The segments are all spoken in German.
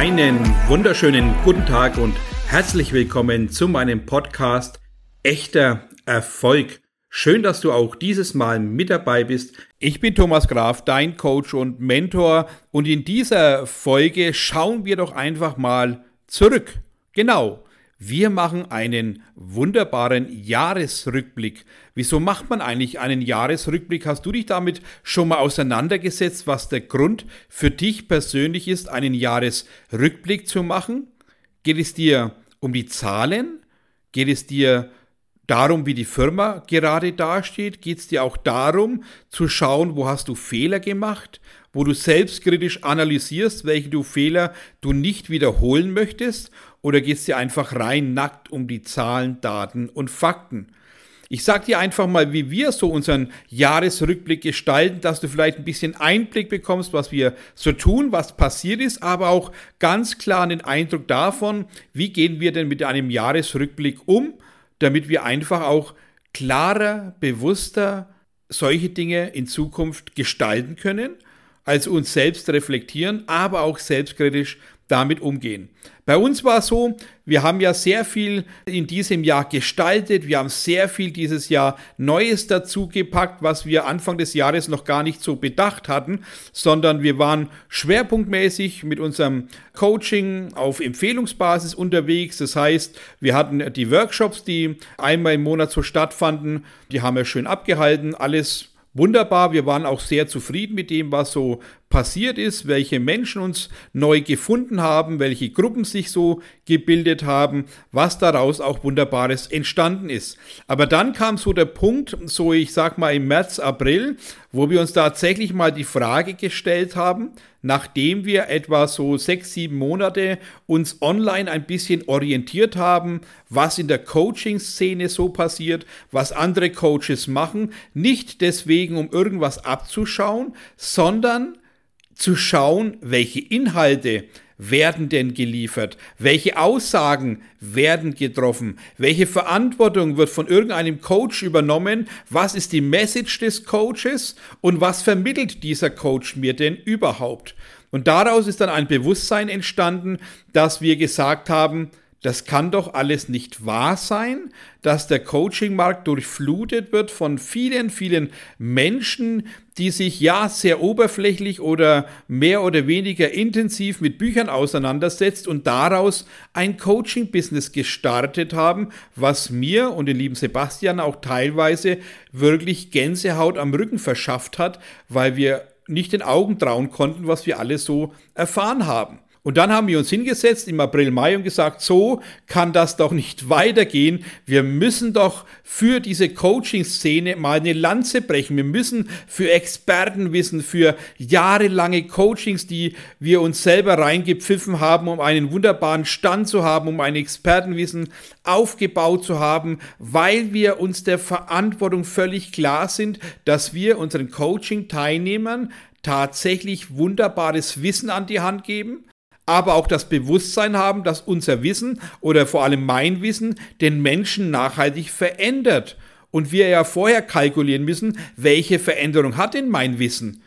Einen wunderschönen guten Tag und herzlich willkommen zu meinem Podcast Echter Erfolg. Schön, dass du auch dieses Mal mit dabei bist. Ich bin Thomas Graf, dein Coach und Mentor und in dieser Folge schauen wir doch einfach mal zurück. Genau. Wir machen einen wunderbaren Jahresrückblick. Wieso macht man eigentlich einen Jahresrückblick? Hast du dich damit schon mal auseinandergesetzt, was der Grund für dich persönlich ist, einen Jahresrückblick zu machen? Geht es dir um die Zahlen? Geht es dir darum, wie die Firma gerade dasteht? Geht es dir auch darum, zu schauen, wo hast du Fehler gemacht? Wo du selbstkritisch analysierst, welche du Fehler du nicht wiederholen möchtest? Oder geht es dir einfach rein nackt um die Zahlen, Daten und Fakten? Ich sage dir einfach mal, wie wir so unseren Jahresrückblick gestalten, dass du vielleicht ein bisschen Einblick bekommst, was wir so tun, was passiert ist, aber auch ganz klar einen Eindruck davon, wie gehen wir denn mit einem Jahresrückblick um, damit wir einfach auch klarer, bewusster solche Dinge in Zukunft gestalten können, als uns selbst reflektieren, aber auch selbstkritisch damit umgehen. Bei uns war es so, wir haben ja sehr viel in diesem Jahr gestaltet, wir haben sehr viel dieses Jahr Neues dazu gepackt, was wir Anfang des Jahres noch gar nicht so bedacht hatten, sondern wir waren schwerpunktmäßig mit unserem Coaching auf Empfehlungsbasis unterwegs. Das heißt, wir hatten die Workshops, die einmal im Monat so stattfanden, die haben wir schön abgehalten, alles wunderbar. Wir waren auch sehr zufrieden mit dem, was so passiert ist, welche Menschen uns neu gefunden haben, welche Gruppen sich so gebildet haben, was daraus auch Wunderbares entstanden ist. Aber dann kam so der Punkt, so ich sag mal im März, April, wo wir uns tatsächlich mal die Frage gestellt haben, nachdem wir etwa so sechs, sieben Monate uns online ein bisschen orientiert haben, was in der Coaching-Szene so passiert, was andere Coaches machen, nicht deswegen, um irgendwas abzuschauen, sondern zu schauen, welche Inhalte werden denn geliefert? Welche Aussagen werden getroffen? Welche Verantwortung wird von irgendeinem Coach übernommen? Was ist die Message des Coaches? Und was vermittelt dieser Coach mir denn überhaupt? Und daraus ist dann ein Bewusstsein entstanden, dass wir gesagt haben, das kann doch alles nicht wahr sein, dass der Coachingmarkt durchflutet wird von vielen, vielen Menschen, die sich ja sehr oberflächlich oder mehr oder weniger intensiv mit Büchern auseinandersetzt und daraus ein Coaching-Business gestartet haben, was mir und den lieben Sebastian auch teilweise wirklich Gänsehaut am Rücken verschafft hat, weil wir nicht den Augen trauen konnten, was wir alle so erfahren haben. Und dann haben wir uns hingesetzt im April, Mai und gesagt, so kann das doch nicht weitergehen. Wir müssen doch für diese Coaching-Szene mal eine Lanze brechen. Wir müssen für Expertenwissen, für jahrelange Coachings, die wir uns selber reingepfiffen haben, um einen wunderbaren Stand zu haben, um ein Expertenwissen aufgebaut zu haben, weil wir uns der Verantwortung völlig klar sind, dass wir unseren Coaching-Teilnehmern tatsächlich wunderbares Wissen an die Hand geben, aber auch das Bewusstsein haben, dass unser Wissen oder vor allem mein Wissen den Menschen nachhaltig verändert. Und wir ja vorher kalkulieren müssen, welche Veränderung hat denn mein Wissen?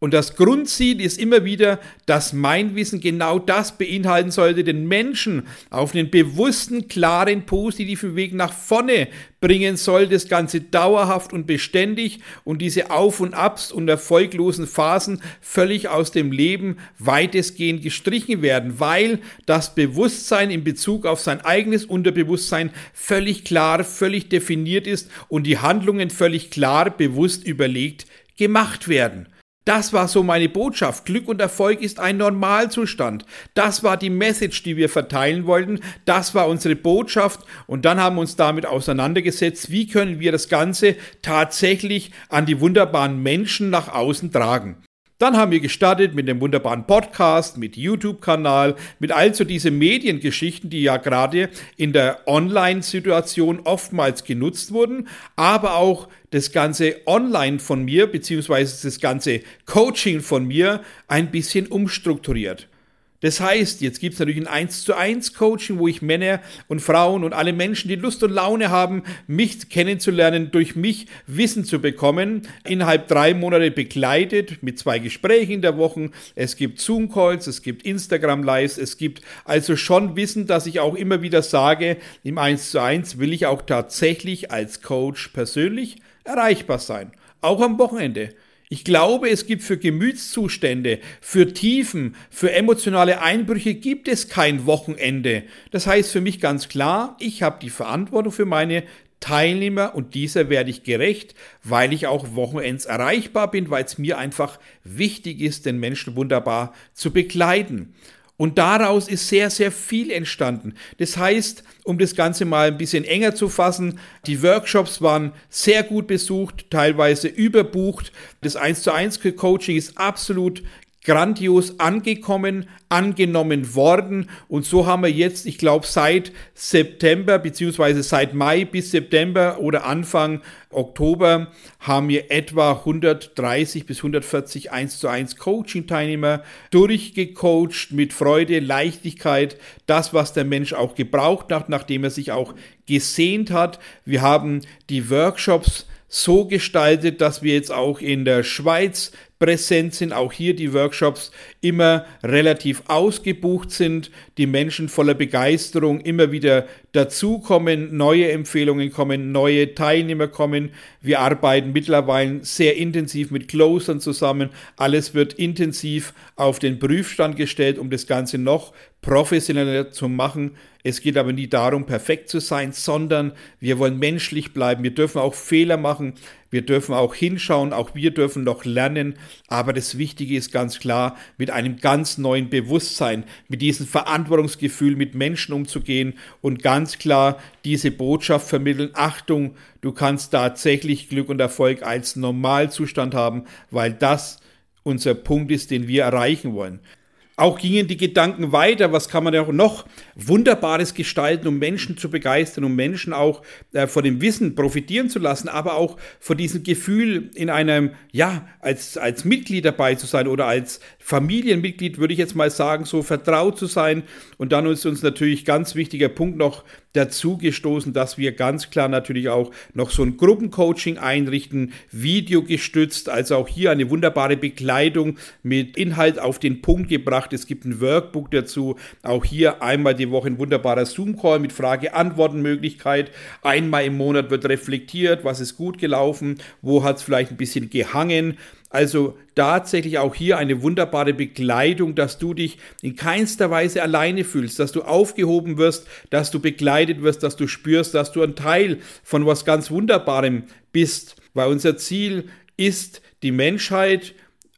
Und das Grundziel ist immer wieder, dass mein Wissen genau das beinhalten sollte, den Menschen auf einen bewussten, klaren, positiven Weg nach vorne bringen soll, das Ganze dauerhaft und beständig und diese Auf und Abs und erfolglosen Phasen völlig aus dem Leben weitestgehend gestrichen werden, weil das Bewusstsein in Bezug auf sein eigenes Unterbewusstsein völlig klar, völlig definiert ist und die Handlungen völlig klar, bewusst überlegt gemacht werden. Das war so meine Botschaft. Glück und Erfolg ist ein Normalzustand. Das war die Message, die wir verteilen wollten. Das war unsere Botschaft. Und dann haben wir uns damit auseinandergesetzt, wie können wir das Ganze tatsächlich an die wunderbaren Menschen nach außen tragen. Dann haben wir gestartet mit dem wunderbaren Podcast, mit YouTube-Kanal, mit all so diese Mediengeschichten, die ja gerade in der Online-Situation oftmals genutzt wurden, aber auch das ganze Online von mir, beziehungsweise das ganze Coaching von mir ein bisschen umstrukturiert. Das heißt, jetzt gibt es natürlich ein 1 zu 1 Coaching, wo ich Männer und Frauen und alle Menschen, die Lust und Laune haben, mich kennenzulernen, durch mich Wissen zu bekommen, innerhalb drei Monate begleitet mit zwei Gesprächen in der Woche. Es gibt Zoom-Calls, es gibt Instagram-Lives, es gibt also schon Wissen, dass ich auch immer wieder sage, im 1 zu 1 will ich auch tatsächlich als Coach persönlich erreichbar sein. Auch am Wochenende. Ich glaube, es gibt für Gemütszustände, für Tiefen, für emotionale Einbrüche gibt es kein Wochenende. Das heißt für mich ganz klar, ich habe die Verantwortung für meine Teilnehmer und dieser werde ich gerecht, weil ich auch Wochenends erreichbar bin, weil es mir einfach wichtig ist, den Menschen wunderbar zu begleiten. Und daraus ist sehr, sehr viel entstanden. Das heißt, um das Ganze mal ein bisschen enger zu fassen, die Workshops waren sehr gut besucht, teilweise überbucht. Das 1 zu 1 Coaching ist absolut grandios angekommen, angenommen worden. Und so haben wir jetzt, ich glaube, seit September beziehungsweise seit Mai bis September oder Anfang Oktober haben wir etwa 130 bis 140 1 zu 1 Coaching-Teilnehmer durchgecoacht mit Freude, Leichtigkeit, das, was der Mensch auch gebraucht hat, nachdem er sich auch gesehnt hat. Wir haben die Workshops so gestaltet, dass wir jetzt auch in der Schweiz präsent sind, auch hier die Workshops immer relativ ausgebucht sind, die Menschen voller Begeisterung immer wieder dazukommen, neue Empfehlungen kommen, neue Teilnehmer kommen. Wir arbeiten mittlerweile sehr intensiv mit Closern zusammen. Alles wird intensiv auf den Prüfstand gestellt, um das Ganze noch professioneller zu machen. Es geht aber nie darum, perfekt zu sein, sondern wir wollen menschlich bleiben. Wir dürfen auch Fehler machen. Wir dürfen auch hinschauen. Auch wir dürfen noch lernen. Aber das Wichtige ist ganz klar, mit einem ganz neuen Bewusstsein, mit diesem Verantwortungsgefühl mit Menschen umzugehen und ganz klar diese Botschaft vermitteln. Achtung, du kannst tatsächlich Glück und Erfolg als Normalzustand haben, weil das unser Punkt ist, den wir erreichen wollen. Auch gingen die Gedanken weiter, was kann man ja auch noch Wunderbares gestalten, um Menschen zu begeistern, um Menschen auch äh, von dem Wissen profitieren zu lassen, aber auch von diesem Gefühl in einem, ja, als, als Mitglied dabei zu sein oder als Familienmitglied, würde ich jetzt mal sagen, so vertraut zu sein. Und dann ist uns natürlich ganz wichtiger Punkt noch dazu gestoßen, dass wir ganz klar natürlich auch noch so ein Gruppencoaching einrichten, videogestützt, also auch hier eine wunderbare Bekleidung mit Inhalt auf den Punkt gebracht. Es gibt ein Workbook dazu, auch hier einmal die Woche ein wunderbarer Zoom-Call mit Frage-Antworten-Möglichkeit. Einmal im Monat wird reflektiert, was ist gut gelaufen, wo hat es vielleicht ein bisschen gehangen. Also tatsächlich auch hier eine wunderbare Begleitung, dass du dich in keinster Weise alleine fühlst, dass du aufgehoben wirst, dass du begleitet wirst, dass du spürst, dass du ein Teil von was ganz Wunderbarem bist. Weil unser Ziel ist, die Menschheit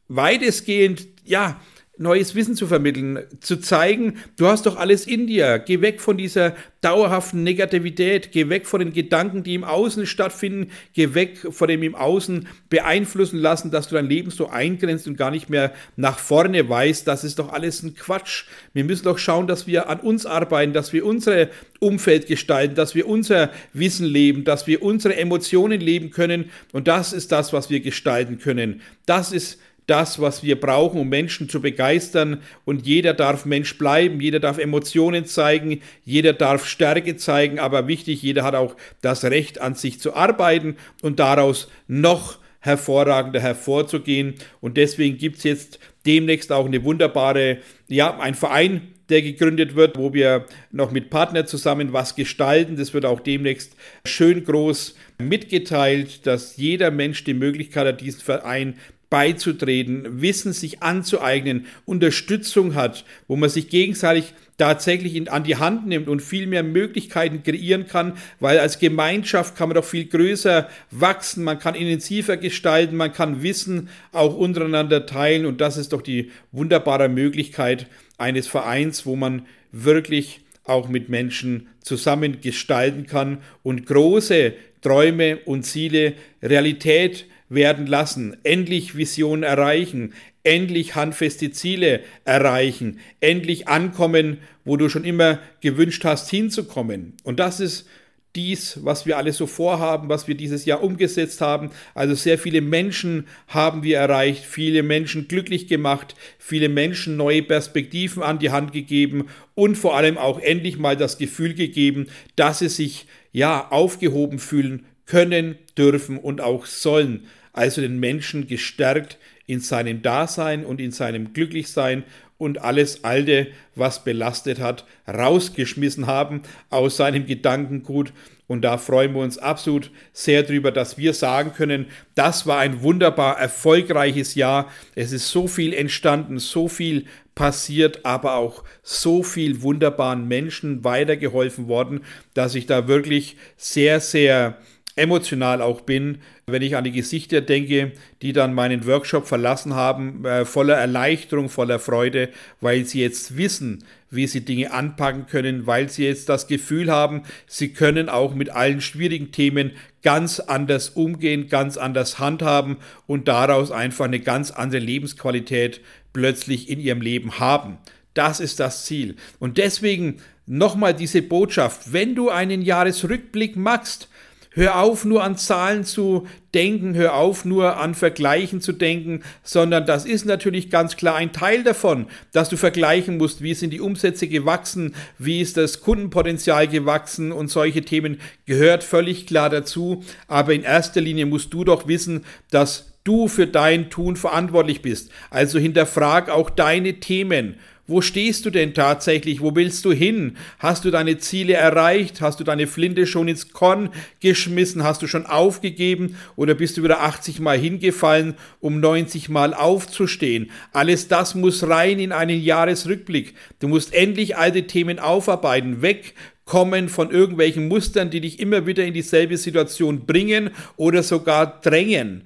weitestgehend, ja, neues Wissen zu vermitteln, zu zeigen, du hast doch alles in dir, geh weg von dieser dauerhaften Negativität, geh weg von den Gedanken, die im Außen stattfinden, geh weg von dem im Außen beeinflussen lassen, dass du dein Leben so eingrenzt und gar nicht mehr nach vorne weißt, das ist doch alles ein Quatsch. Wir müssen doch schauen, dass wir an uns arbeiten, dass wir unser Umfeld gestalten, dass wir unser Wissen leben, dass wir unsere Emotionen leben können. Und das ist das, was wir gestalten können. Das ist das, was wir brauchen, um Menschen zu begeistern. Und jeder darf Mensch bleiben, jeder darf Emotionen zeigen, jeder darf Stärke zeigen, aber wichtig, jeder hat auch das Recht, an sich zu arbeiten und daraus noch hervorragender hervorzugehen. Und deswegen gibt es jetzt demnächst auch eine wunderbare, ja, ein Verein, der gegründet wird, wo wir noch mit Partnern zusammen was gestalten. Das wird auch demnächst schön groß mitgeteilt, dass jeder Mensch die Möglichkeit hat, diesen Verein beizutreten, Wissen sich anzueignen, Unterstützung hat, wo man sich gegenseitig tatsächlich in, an die Hand nimmt und viel mehr Möglichkeiten kreieren kann, weil als Gemeinschaft kann man doch viel größer wachsen, man kann intensiver gestalten, man kann Wissen auch untereinander teilen und das ist doch die wunderbare Möglichkeit eines Vereins, wo man wirklich auch mit Menschen zusammen gestalten kann und große Träume und Ziele Realität werden lassen, endlich Visionen erreichen, endlich handfeste Ziele erreichen, endlich ankommen, wo du schon immer gewünscht hast hinzukommen. Und das ist dies, was wir alles so vorhaben, was wir dieses Jahr umgesetzt haben. Also sehr viele Menschen haben wir erreicht, viele Menschen glücklich gemacht, viele Menschen neue Perspektiven an die Hand gegeben und vor allem auch endlich mal das Gefühl gegeben, dass sie sich ja aufgehoben fühlen können, dürfen und auch sollen. Also den Menschen gestärkt in seinem Dasein und in seinem Glücklichsein und alles Alte, was belastet hat, rausgeschmissen haben aus seinem Gedankengut. Und da freuen wir uns absolut sehr drüber, dass wir sagen können, das war ein wunderbar erfolgreiches Jahr. Es ist so viel entstanden, so viel passiert, aber auch so viel wunderbaren Menschen weitergeholfen worden, dass ich da wirklich sehr, sehr emotional auch bin, wenn ich an die Gesichter denke, die dann meinen Workshop verlassen haben, äh, voller Erleichterung, voller Freude, weil sie jetzt wissen, wie sie Dinge anpacken können, weil sie jetzt das Gefühl haben, sie können auch mit allen schwierigen Themen ganz anders umgehen, ganz anders handhaben und daraus einfach eine ganz andere Lebensqualität plötzlich in ihrem Leben haben. Das ist das Ziel. Und deswegen nochmal diese Botschaft, wenn du einen Jahresrückblick machst, Hör auf, nur an Zahlen zu denken, hör auf, nur an Vergleichen zu denken, sondern das ist natürlich ganz klar ein Teil davon, dass du vergleichen musst, wie sind die Umsätze gewachsen, wie ist das Kundenpotenzial gewachsen und solche Themen gehört völlig klar dazu. Aber in erster Linie musst du doch wissen, dass du für dein Tun verantwortlich bist. Also hinterfrag auch deine Themen wo stehst du denn tatsächlich? Wo willst du hin? Hast du deine Ziele erreicht? Hast du deine Flinte schon ins Korn geschmissen? Hast du schon aufgegeben? Oder bist du wieder 80 Mal hingefallen, um 90 Mal aufzustehen? Alles das muss rein in einen Jahresrückblick. Du musst endlich alte Themen aufarbeiten, wegkommen von irgendwelchen Mustern, die dich immer wieder in dieselbe Situation bringen oder sogar drängen.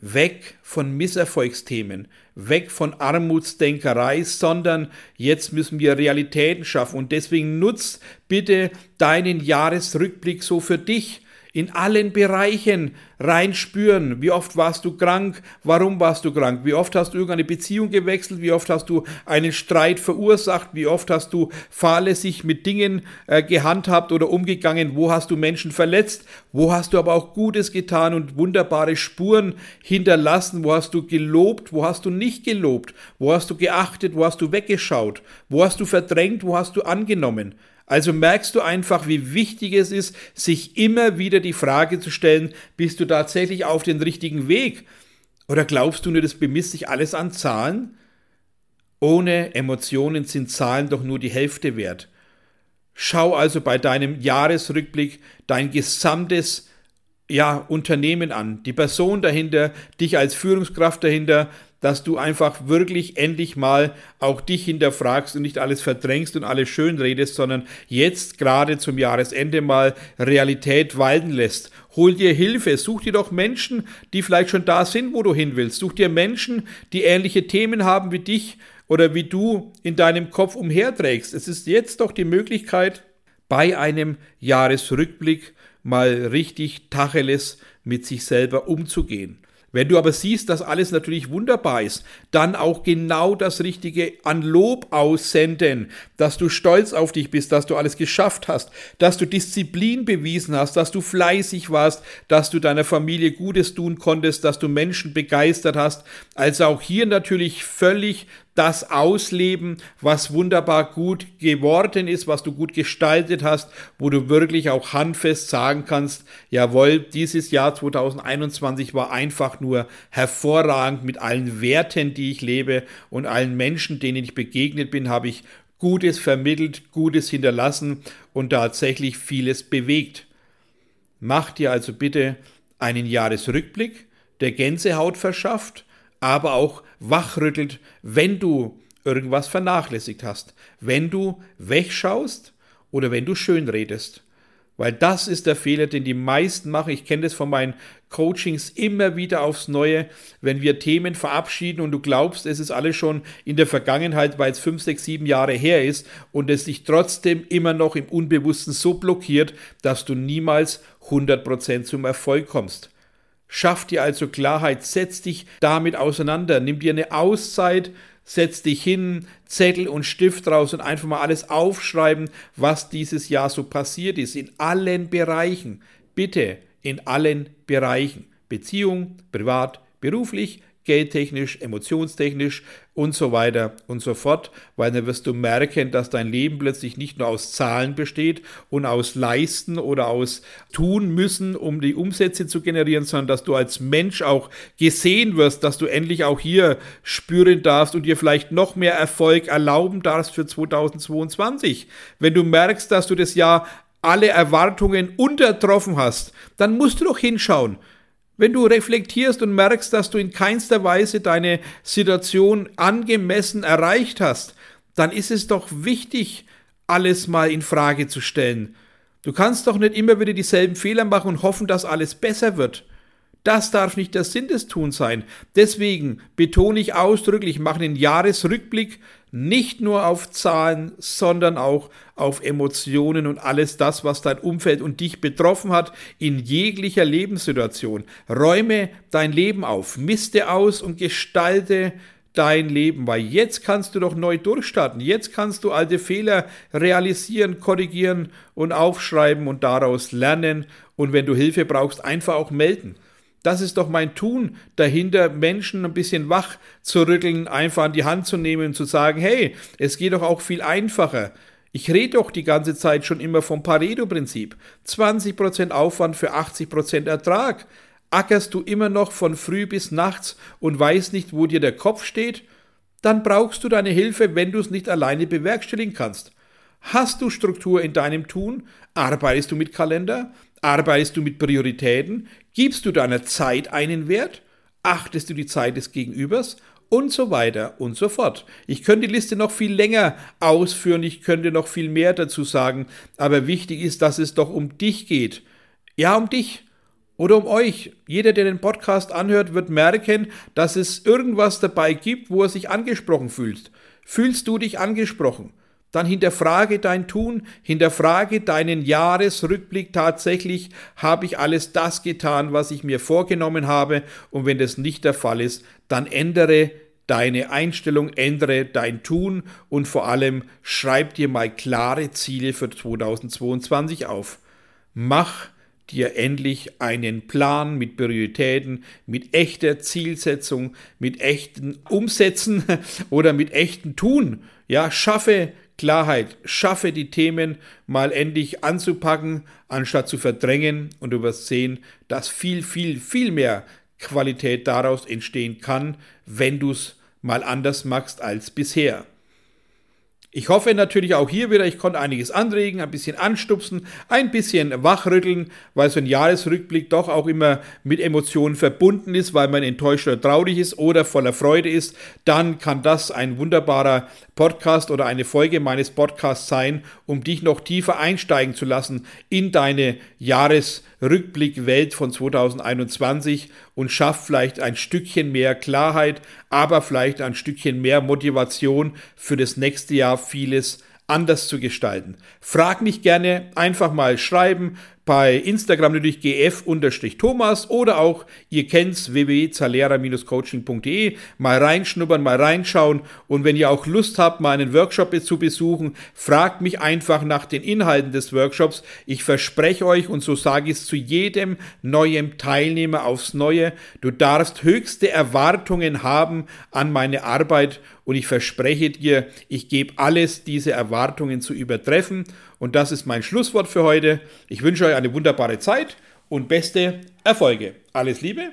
Weg von Misserfolgsthemen, weg von Armutsdenkerei, sondern jetzt müssen wir Realitäten schaffen. Und deswegen nutzt bitte deinen Jahresrückblick so für dich in allen Bereichen reinspüren. Wie oft warst du krank? Warum warst du krank? Wie oft hast du irgendeine Beziehung gewechselt? Wie oft hast du einen Streit verursacht? Wie oft hast du fahrlässig mit Dingen äh, gehandhabt oder umgegangen? Wo hast du Menschen verletzt? Wo hast du aber auch Gutes getan und wunderbare Spuren hinterlassen? Wo hast du gelobt? Wo hast du nicht gelobt? Wo hast du geachtet? Wo hast du weggeschaut? Wo hast du verdrängt? Wo hast du angenommen? Also merkst du einfach, wie wichtig es ist, sich immer wieder die Frage zu stellen, bist du tatsächlich auf den richtigen Weg? Oder glaubst du nur, das bemisst sich alles an Zahlen? Ohne Emotionen sind Zahlen doch nur die Hälfte wert. Schau also bei deinem Jahresrückblick dein gesamtes ja, Unternehmen an, die Person dahinter, dich als Führungskraft dahinter, dass du einfach wirklich endlich mal auch dich hinterfragst und nicht alles verdrängst und alles schön redest, sondern jetzt gerade zum Jahresende mal Realität walten lässt. Hol dir Hilfe, such dir doch Menschen, die vielleicht schon da sind, wo du hin willst. Such dir Menschen, die ähnliche Themen haben wie dich oder wie du in deinem Kopf umherträgst. Es ist jetzt doch die Möglichkeit, bei einem Jahresrückblick mal richtig Tacheles mit sich selber umzugehen. Wenn du aber siehst, dass alles natürlich wunderbar ist, dann auch genau das Richtige an Lob aussenden, dass du stolz auf dich bist, dass du alles geschafft hast, dass du Disziplin bewiesen hast, dass du fleißig warst, dass du deiner Familie Gutes tun konntest, dass du Menschen begeistert hast. Also auch hier natürlich völlig das ausleben, was wunderbar gut geworden ist, was du gut gestaltet hast, wo du wirklich auch handfest sagen kannst, jawohl, dieses Jahr 2021 war einfach nur hervorragend mit allen Werten, die ich lebe und allen Menschen, denen ich begegnet bin, habe ich Gutes vermittelt, Gutes hinterlassen und tatsächlich vieles bewegt. Mach dir also bitte einen Jahresrückblick, der Gänsehaut verschafft, aber auch wachrüttelt, wenn du irgendwas vernachlässigt hast, wenn du wegschaust oder wenn du schön redest. Weil das ist der Fehler, den die meisten machen. Ich kenne das von meinen Coachings immer wieder aufs Neue, wenn wir Themen verabschieden und du glaubst, es ist alles schon in der Vergangenheit, weil es fünf, sechs, sieben Jahre her ist und es dich trotzdem immer noch im Unbewussten so blockiert, dass du niemals 100% zum Erfolg kommst. Schaff dir also Klarheit, setz dich damit auseinander, nimm dir eine Auszeit, setz dich hin, Zettel und Stift raus und einfach mal alles aufschreiben, was dieses Jahr so passiert ist, in allen Bereichen. Bitte, in allen Bereichen. Beziehung, privat, beruflich, geldtechnisch, emotionstechnisch und so weiter und so fort, weil dann wirst du merken, dass dein Leben plötzlich nicht nur aus Zahlen besteht und aus Leisten oder aus tun müssen, um die Umsätze zu generieren, sondern dass du als Mensch auch gesehen wirst, dass du endlich auch hier spüren darfst und dir vielleicht noch mehr Erfolg erlauben darfst für 2022. Wenn du merkst, dass du das Jahr alle Erwartungen untertroffen hast, dann musst du doch hinschauen. Wenn du reflektierst und merkst, dass du in keinster Weise deine Situation angemessen erreicht hast, dann ist es doch wichtig, alles mal in Frage zu stellen. Du kannst doch nicht immer wieder dieselben Fehler machen und hoffen, dass alles besser wird. Das darf nicht der Sinn des Tuns sein. Deswegen betone ich ausdrücklich, mache einen Jahresrückblick nicht nur auf Zahlen, sondern auch auf Emotionen und alles das, was dein Umfeld und dich betroffen hat in jeglicher Lebenssituation. Räume dein Leben auf, miste aus und gestalte dein Leben, weil jetzt kannst du doch neu durchstarten. Jetzt kannst du alte Fehler realisieren, korrigieren und aufschreiben und daraus lernen. Und wenn du Hilfe brauchst, einfach auch melden. Das ist doch mein Tun dahinter, Menschen ein bisschen wach zu rütteln, einfach an die Hand zu nehmen und zu sagen, hey, es geht doch auch viel einfacher. Ich rede doch die ganze Zeit schon immer vom Pareto-Prinzip. 20% Aufwand für 80% Ertrag. Ackerst du immer noch von früh bis nachts und weißt nicht, wo dir der Kopf steht? Dann brauchst du deine Hilfe, wenn du es nicht alleine bewerkstelligen kannst. Hast du Struktur in deinem Tun? Arbeitest du mit Kalender? Arbeitest du mit Prioritäten? Gibst du deiner Zeit einen Wert? Achtest du die Zeit des Gegenübers? Und so weiter und so fort. Ich könnte die Liste noch viel länger ausführen, ich könnte noch viel mehr dazu sagen, aber wichtig ist, dass es doch um dich geht. Ja, um dich oder um euch. Jeder, der den Podcast anhört, wird merken, dass es irgendwas dabei gibt, wo er sich angesprochen fühlt. Fühlst du dich angesprochen? Dann hinterfrage dein Tun, hinterfrage deinen Jahresrückblick tatsächlich, habe ich alles das getan, was ich mir vorgenommen habe und wenn das nicht der Fall ist, dann ändere deine Einstellung, ändere dein Tun und vor allem schreib dir mal klare Ziele für 2022 auf. Mach dir endlich einen Plan mit Prioritäten, mit echter Zielsetzung, mit echten Umsätzen oder mit echten Tun. Ja, schaffe Klarheit, schaffe die Themen mal endlich anzupacken, anstatt zu verdrängen und du wirst sehen, dass viel, viel, viel mehr Qualität daraus entstehen kann, wenn du es mal anders machst als bisher. Ich hoffe natürlich auch hier wieder, ich konnte einiges anregen, ein bisschen anstupsen, ein bisschen wachrütteln, weil so ein Jahresrückblick doch auch immer mit Emotionen verbunden ist, weil man enttäuscht oder traurig ist oder voller Freude ist. Dann kann das ein wunderbarer Podcast oder eine Folge meines Podcasts sein, um dich noch tiefer einsteigen zu lassen in deine Jahresrückblickwelt von 2021 und schafft vielleicht ein Stückchen mehr Klarheit, aber vielleicht ein Stückchen mehr Motivation für das nächste Jahr vieles anders zu gestalten. Frag mich gerne einfach mal schreiben, bei Instagram natürlich gf-thomas oder auch, ihr kennt's, www.zalera-coaching.de, mal reinschnuppern, mal reinschauen und wenn ihr auch Lust habt, mal einen Workshop zu besuchen, fragt mich einfach nach den Inhalten des Workshops. Ich verspreche euch und so sage ich es zu jedem neuen Teilnehmer aufs Neue, du darfst höchste Erwartungen haben an meine Arbeit und ich verspreche dir, ich gebe alles, diese Erwartungen zu übertreffen und das ist mein Schlusswort für heute. Ich wünsche euch eine wunderbare Zeit und beste Erfolge. Alles Liebe,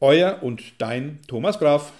euer und dein Thomas Graf.